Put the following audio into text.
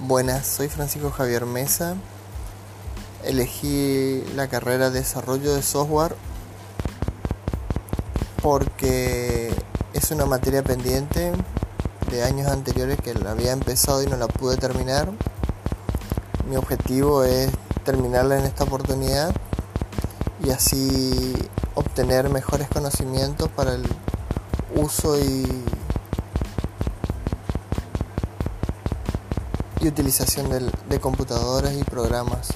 Buenas, soy Francisco Javier Mesa. Elegí la carrera de desarrollo de software porque es una materia pendiente de años anteriores que la había empezado y no la pude terminar. Mi objetivo es terminarla en esta oportunidad y así obtener mejores conocimientos para el uso y, y utilización de, de computadoras y programas.